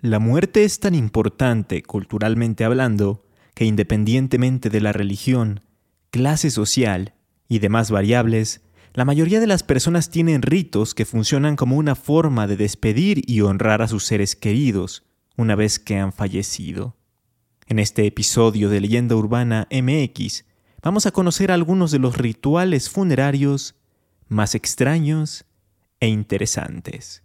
La muerte es tan importante, culturalmente hablando, que independientemente de la religión, clase social y demás variables, la mayoría de las personas tienen ritos que funcionan como una forma de despedir y honrar a sus seres queridos una vez que han fallecido. En este episodio de Leyenda Urbana MX vamos a conocer algunos de los rituales funerarios más extraños e interesantes.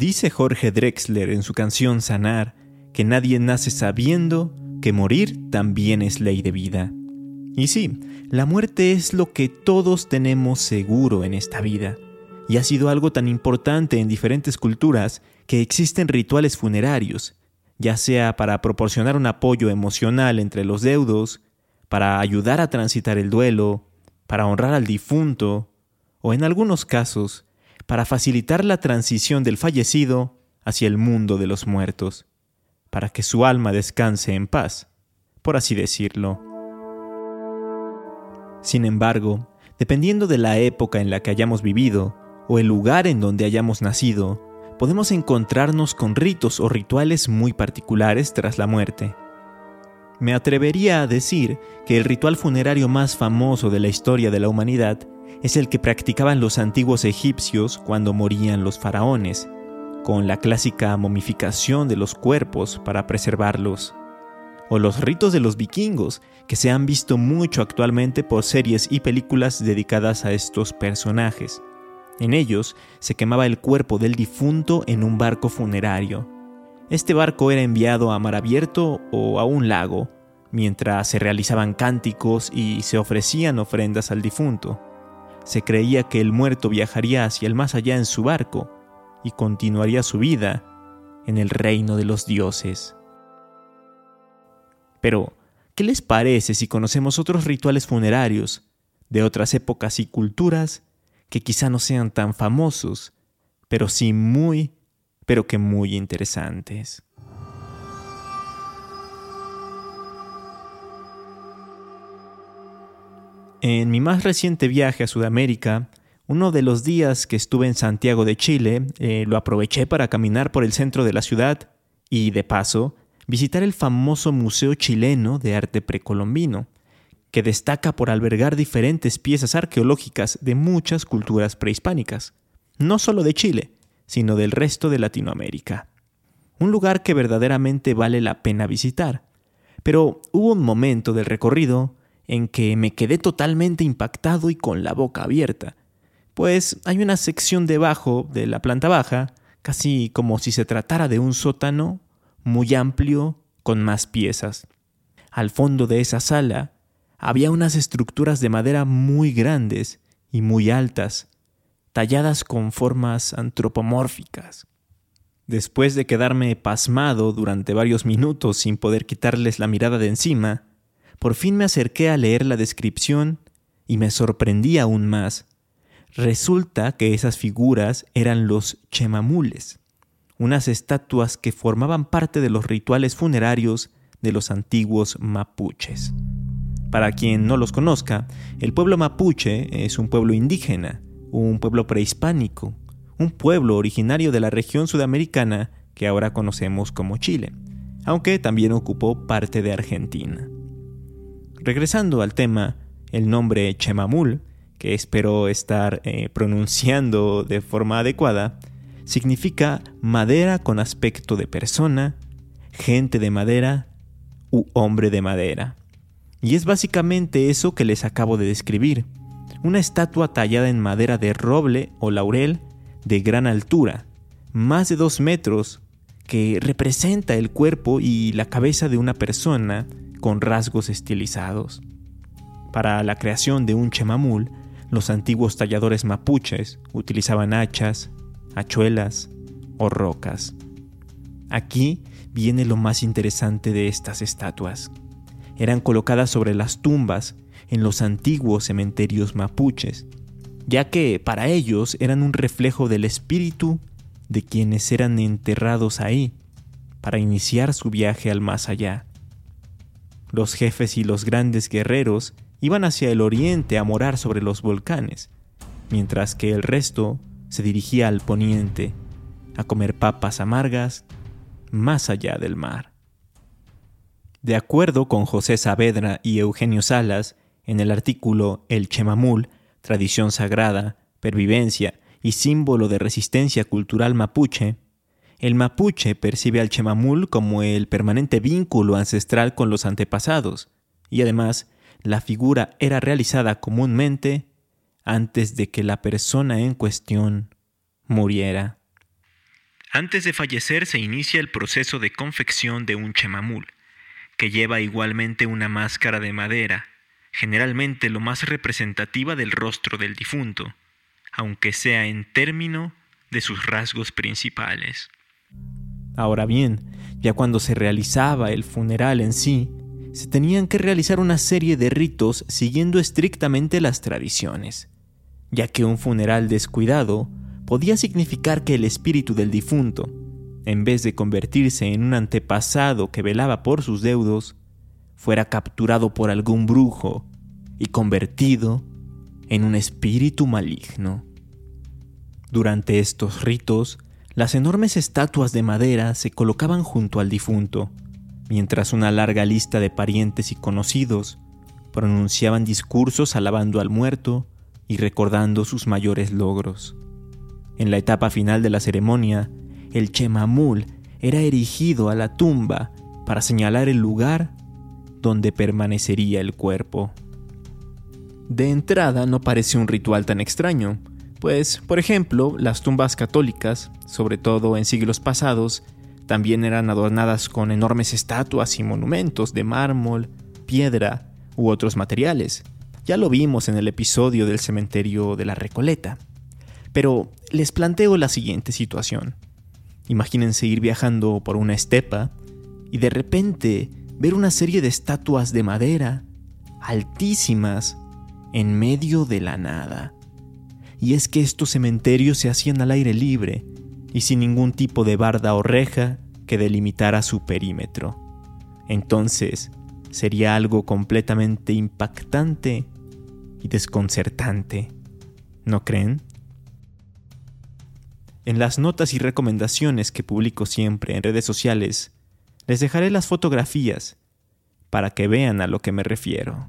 Dice Jorge Drexler en su canción Sanar que nadie nace sabiendo que morir también es ley de vida. Y sí, la muerte es lo que todos tenemos seguro en esta vida, y ha sido algo tan importante en diferentes culturas que existen rituales funerarios, ya sea para proporcionar un apoyo emocional entre los deudos, para ayudar a transitar el duelo, para honrar al difunto, o en algunos casos, para facilitar la transición del fallecido hacia el mundo de los muertos, para que su alma descanse en paz, por así decirlo. Sin embargo, dependiendo de la época en la que hayamos vivido o el lugar en donde hayamos nacido, podemos encontrarnos con ritos o rituales muy particulares tras la muerte. Me atrevería a decir que el ritual funerario más famoso de la historia de la humanidad es el que practicaban los antiguos egipcios cuando morían los faraones, con la clásica momificación de los cuerpos para preservarlos, o los ritos de los vikingos, que se han visto mucho actualmente por series y películas dedicadas a estos personajes. En ellos se quemaba el cuerpo del difunto en un barco funerario. Este barco era enviado a mar abierto o a un lago, mientras se realizaban cánticos y se ofrecían ofrendas al difunto. Se creía que el muerto viajaría hacia el más allá en su barco y continuaría su vida en el reino de los dioses. Pero, ¿qué les parece si conocemos otros rituales funerarios de otras épocas y culturas que quizá no sean tan famosos, pero sí muy, pero que muy interesantes? En mi más reciente viaje a Sudamérica, uno de los días que estuve en Santiago de Chile, eh, lo aproveché para caminar por el centro de la ciudad y, de paso, visitar el famoso Museo Chileno de Arte Precolombino, que destaca por albergar diferentes piezas arqueológicas de muchas culturas prehispánicas, no solo de Chile, sino del resto de Latinoamérica. Un lugar que verdaderamente vale la pena visitar. Pero hubo un momento del recorrido en que me quedé totalmente impactado y con la boca abierta, pues hay una sección debajo de la planta baja, casi como si se tratara de un sótano muy amplio con más piezas. Al fondo de esa sala había unas estructuras de madera muy grandes y muy altas, talladas con formas antropomórficas. Después de quedarme pasmado durante varios minutos sin poder quitarles la mirada de encima, por fin me acerqué a leer la descripción y me sorprendí aún más. Resulta que esas figuras eran los chemamules, unas estatuas que formaban parte de los rituales funerarios de los antiguos mapuches. Para quien no los conozca, el pueblo mapuche es un pueblo indígena, un pueblo prehispánico, un pueblo originario de la región sudamericana que ahora conocemos como Chile, aunque también ocupó parte de Argentina. Regresando al tema, el nombre Chemamul, que espero estar eh, pronunciando de forma adecuada, significa madera con aspecto de persona, gente de madera u hombre de madera. Y es básicamente eso que les acabo de describir, una estatua tallada en madera de roble o laurel de gran altura, más de dos metros que representa el cuerpo y la cabeza de una persona con rasgos estilizados. Para la creación de un chemamul, los antiguos talladores mapuches utilizaban hachas, hachuelas o rocas. Aquí viene lo más interesante de estas estatuas. Eran colocadas sobre las tumbas en los antiguos cementerios mapuches, ya que para ellos eran un reflejo del espíritu de quienes eran enterrados ahí para iniciar su viaje al más allá. Los jefes y los grandes guerreros iban hacia el oriente a morar sobre los volcanes, mientras que el resto se dirigía al poniente, a comer papas amargas más allá del mar. De acuerdo con José Saavedra y Eugenio Salas, en el artículo El Chemamul, tradición sagrada, pervivencia y símbolo de resistencia cultural mapuche, el mapuche percibe al chemamul como el permanente vínculo ancestral con los antepasados, y además la figura era realizada comúnmente antes de que la persona en cuestión muriera. Antes de fallecer se inicia el proceso de confección de un chemamul, que lleva igualmente una máscara de madera, generalmente lo más representativa del rostro del difunto, aunque sea en término de sus rasgos principales. Ahora bien, ya cuando se realizaba el funeral en sí, se tenían que realizar una serie de ritos siguiendo estrictamente las tradiciones, ya que un funeral descuidado podía significar que el espíritu del difunto, en vez de convertirse en un antepasado que velaba por sus deudos, fuera capturado por algún brujo y convertido en un espíritu maligno. Durante estos ritos, las enormes estatuas de madera se colocaban junto al difunto, mientras una larga lista de parientes y conocidos pronunciaban discursos alabando al muerto y recordando sus mayores logros. En la etapa final de la ceremonia, el chemamul era erigido a la tumba para señalar el lugar donde permanecería el cuerpo. De entrada no parece un ritual tan extraño, pues, por ejemplo, las tumbas católicas, sobre todo en siglos pasados, también eran adornadas con enormes estatuas y monumentos de mármol, piedra u otros materiales. Ya lo vimos en el episodio del cementerio de la Recoleta. Pero les planteo la siguiente situación. Imagínense ir viajando por una estepa y de repente ver una serie de estatuas de madera, altísimas, en medio de la nada. Y es que estos cementerios se hacían al aire libre, y sin ningún tipo de barda o reja que delimitara su perímetro. Entonces, sería algo completamente impactante y desconcertante. ¿No creen? En las notas y recomendaciones que publico siempre en redes sociales, les dejaré las fotografías para que vean a lo que me refiero.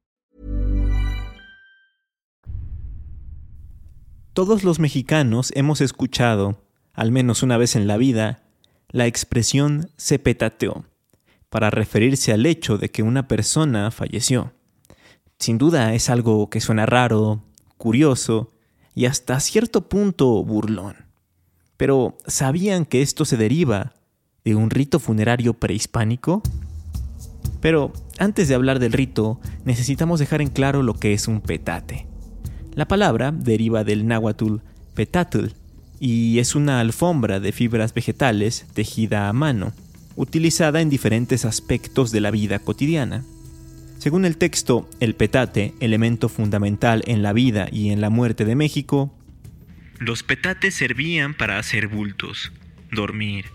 Todos los mexicanos hemos escuchado, al menos una vez en la vida, la expresión se petateó para referirse al hecho de que una persona falleció. Sin duda es algo que suena raro, curioso y hasta cierto punto burlón. Pero ¿sabían que esto se deriva de un rito funerario prehispánico? Pero antes de hablar del rito, necesitamos dejar en claro lo que es un petate. La palabra deriva del náhuatl petatl y es una alfombra de fibras vegetales tejida a mano, utilizada en diferentes aspectos de la vida cotidiana. Según el texto El petate, elemento fundamental en la vida y en la muerte de México, los petates servían para hacer bultos, dormir,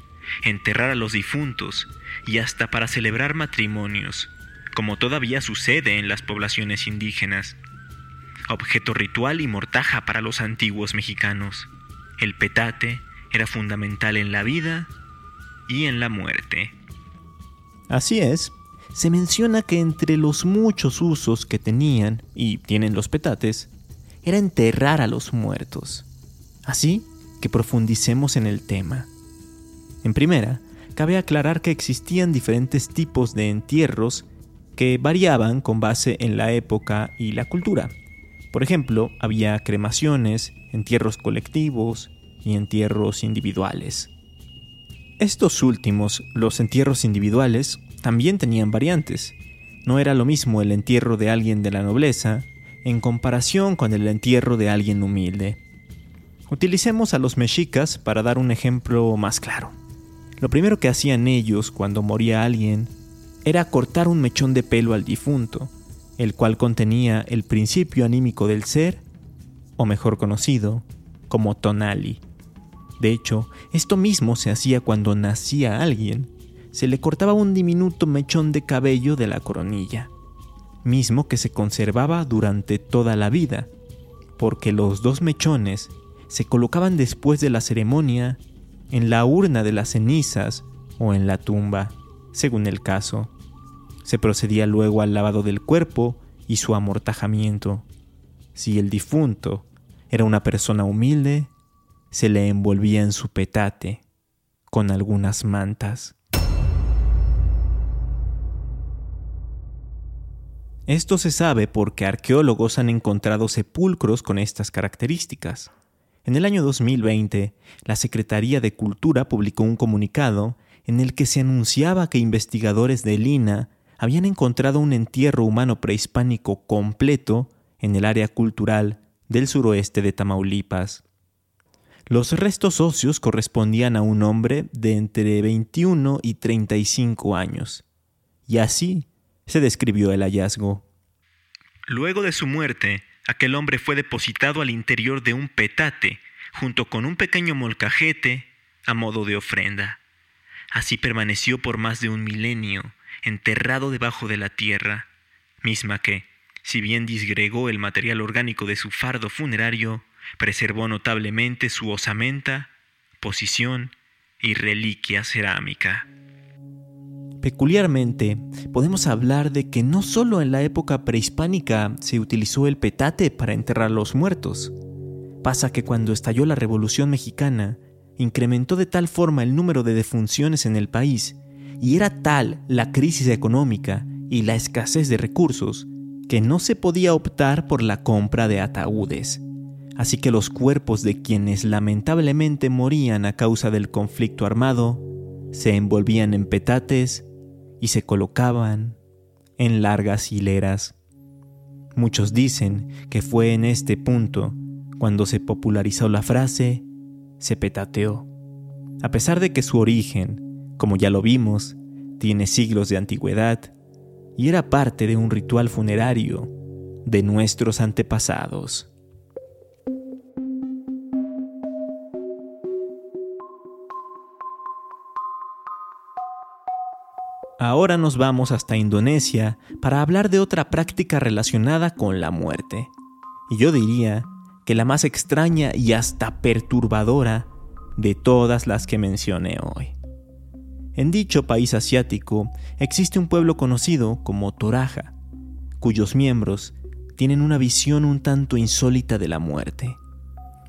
enterrar a los difuntos y hasta para celebrar matrimonios, como todavía sucede en las poblaciones indígenas. Objeto ritual y mortaja para los antiguos mexicanos, el petate era fundamental en la vida y en la muerte. Así es, se menciona que entre los muchos usos que tenían y tienen los petates, era enterrar a los muertos. Así que profundicemos en el tema. En primera, cabe aclarar que existían diferentes tipos de entierros que variaban con base en la época y la cultura. Por ejemplo, había cremaciones, entierros colectivos y entierros individuales. Estos últimos, los entierros individuales, también tenían variantes. No era lo mismo el entierro de alguien de la nobleza en comparación con el entierro de alguien humilde. Utilicemos a los mexicas para dar un ejemplo más claro. Lo primero que hacían ellos cuando moría alguien era cortar un mechón de pelo al difunto, el cual contenía el principio anímico del ser, o mejor conocido como tonali. De hecho, esto mismo se hacía cuando nacía alguien. Se le cortaba un diminuto mechón de cabello de la coronilla, mismo que se conservaba durante toda la vida, porque los dos mechones se colocaban después de la ceremonia en la urna de las cenizas o en la tumba, según el caso. Se procedía luego al lavado del cuerpo y su amortajamiento. Si el difunto era una persona humilde, se le envolvía en su petate con algunas mantas. Esto se sabe porque arqueólogos han encontrado sepulcros con estas características. En el año 2020, la Secretaría de Cultura publicó un comunicado en el que se anunciaba que investigadores de Lina habían encontrado un entierro humano prehispánico completo en el área cultural del suroeste de Tamaulipas. Los restos óseos correspondían a un hombre de entre 21 y 35 años, y así se describió el hallazgo. Luego de su muerte, aquel hombre fue depositado al interior de un petate, junto con un pequeño molcajete a modo de ofrenda. Así permaneció por más de un milenio, enterrado debajo de la tierra, misma que, si bien disgregó el material orgánico de su fardo funerario, preservó notablemente su osamenta, posición y reliquia cerámica. Peculiarmente, podemos hablar de que no solo en la época prehispánica se utilizó el petate para enterrar a los muertos. Pasa que cuando estalló la Revolución Mexicana, incrementó de tal forma el número de defunciones en el país, y era tal la crisis económica y la escasez de recursos, que no se podía optar por la compra de ataúdes. Así que los cuerpos de quienes lamentablemente morían a causa del conflicto armado se envolvían en petates y se colocaban en largas hileras. Muchos dicen que fue en este punto cuando se popularizó la frase se petateó. A pesar de que su origen, como ya lo vimos, tiene siglos de antigüedad y era parte de un ritual funerario de nuestros antepasados. Ahora nos vamos hasta Indonesia para hablar de otra práctica relacionada con la muerte. Y yo diría que la más extraña y hasta perturbadora de todas las que mencioné hoy. En dicho país asiático existe un pueblo conocido como Toraja, cuyos miembros tienen una visión un tanto insólita de la muerte.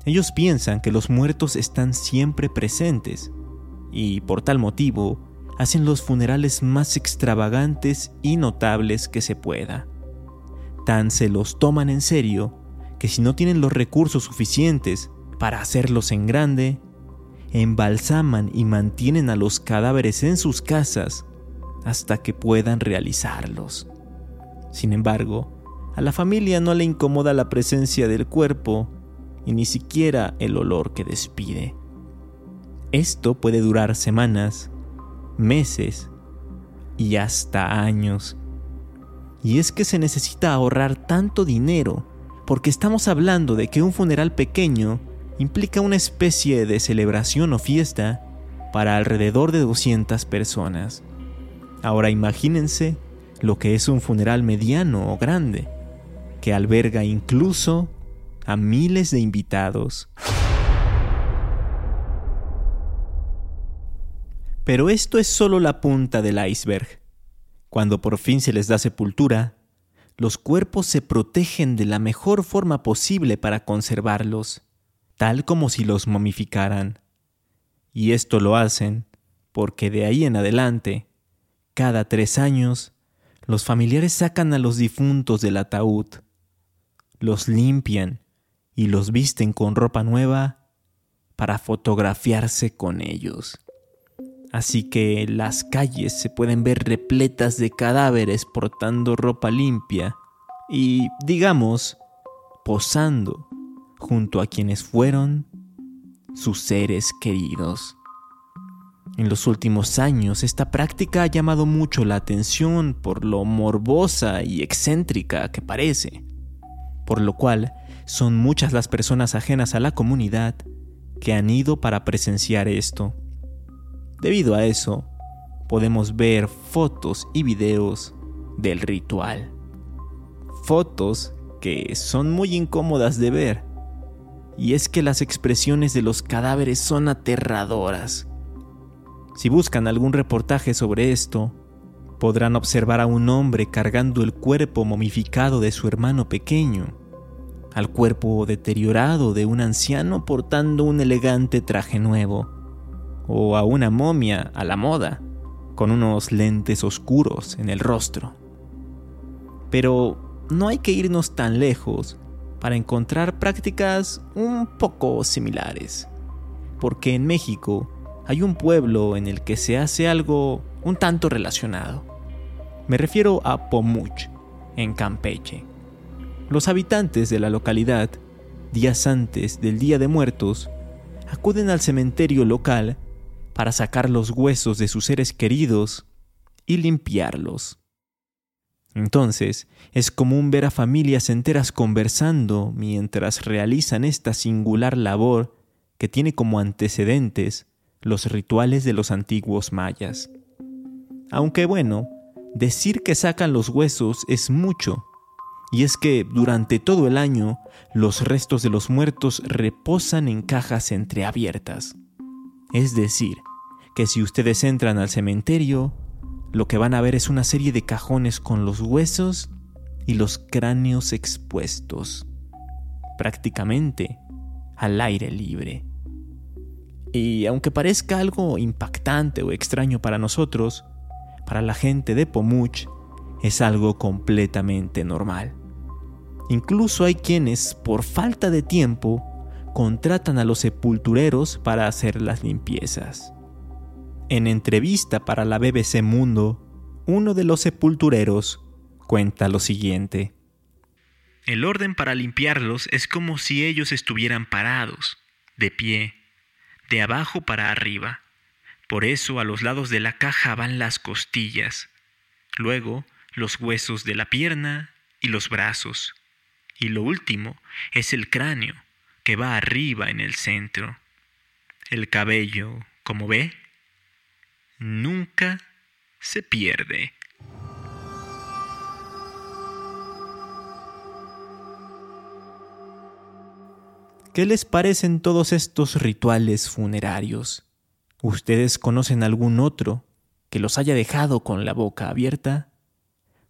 Ellos piensan que los muertos están siempre presentes y por tal motivo hacen los funerales más extravagantes y notables que se pueda. Tan se los toman en serio que si no tienen los recursos suficientes para hacerlos en grande, embalsaman y mantienen a los cadáveres en sus casas hasta que puedan realizarlos. Sin embargo, a la familia no le incomoda la presencia del cuerpo y ni siquiera el olor que despide. Esto puede durar semanas, meses y hasta años. Y es que se necesita ahorrar tanto dinero porque estamos hablando de que un funeral pequeño implica una especie de celebración o fiesta para alrededor de 200 personas. Ahora imagínense lo que es un funeral mediano o grande, que alberga incluso a miles de invitados. Pero esto es solo la punta del iceberg. Cuando por fin se les da sepultura, los cuerpos se protegen de la mejor forma posible para conservarlos, tal como si los momificaran. Y esto lo hacen porque de ahí en adelante, cada tres años, los familiares sacan a los difuntos del ataúd, los limpian y los visten con ropa nueva para fotografiarse con ellos. Así que las calles se pueden ver repletas de cadáveres portando ropa limpia y, digamos, posando junto a quienes fueron sus seres queridos. En los últimos años esta práctica ha llamado mucho la atención por lo morbosa y excéntrica que parece, por lo cual son muchas las personas ajenas a la comunidad que han ido para presenciar esto. Debido a eso, podemos ver fotos y videos del ritual. Fotos que son muy incómodas de ver. Y es que las expresiones de los cadáveres son aterradoras. Si buscan algún reportaje sobre esto, podrán observar a un hombre cargando el cuerpo momificado de su hermano pequeño, al cuerpo deteriorado de un anciano portando un elegante traje nuevo, o a una momia a la moda, con unos lentes oscuros en el rostro. Pero no hay que irnos tan lejos para encontrar prácticas un poco similares, porque en México hay un pueblo en el que se hace algo un tanto relacionado. Me refiero a Pomuch, en Campeche. Los habitantes de la localidad, días antes del Día de Muertos, acuden al cementerio local para sacar los huesos de sus seres queridos y limpiarlos. Entonces, es común ver a familias enteras conversando mientras realizan esta singular labor que tiene como antecedentes los rituales de los antiguos mayas. Aunque bueno, decir que sacan los huesos es mucho, y es que durante todo el año los restos de los muertos reposan en cajas entreabiertas. Es decir, que si ustedes entran al cementerio, lo que van a ver es una serie de cajones con los huesos y los cráneos expuestos, prácticamente al aire libre. Y aunque parezca algo impactante o extraño para nosotros, para la gente de Pomuch es algo completamente normal. Incluso hay quienes, por falta de tiempo, contratan a los sepultureros para hacer las limpiezas. En entrevista para la BBC Mundo, uno de los sepultureros cuenta lo siguiente. El orden para limpiarlos es como si ellos estuvieran parados, de pie, de abajo para arriba. Por eso a los lados de la caja van las costillas, luego los huesos de la pierna y los brazos, y lo último es el cráneo, que va arriba en el centro. El cabello, como ve, nunca se pierde. ¿Qué les parecen todos estos rituales funerarios? ¿Ustedes conocen algún otro que los haya dejado con la boca abierta?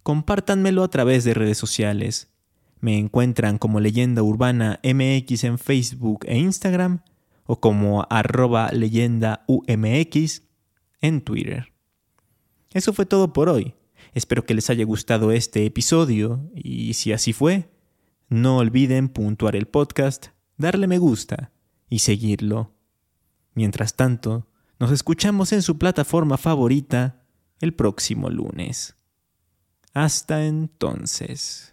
Compártanmelo a través de redes sociales. Me encuentran como leyenda urbana MX en Facebook e Instagram o como arroba leyenda en Twitter. Eso fue todo por hoy. Espero que les haya gustado este episodio y si así fue, No olviden puntuar el podcast, darle me gusta y seguirlo. Mientras tanto, nos escuchamos en su plataforma favorita el próximo lunes. Hasta entonces.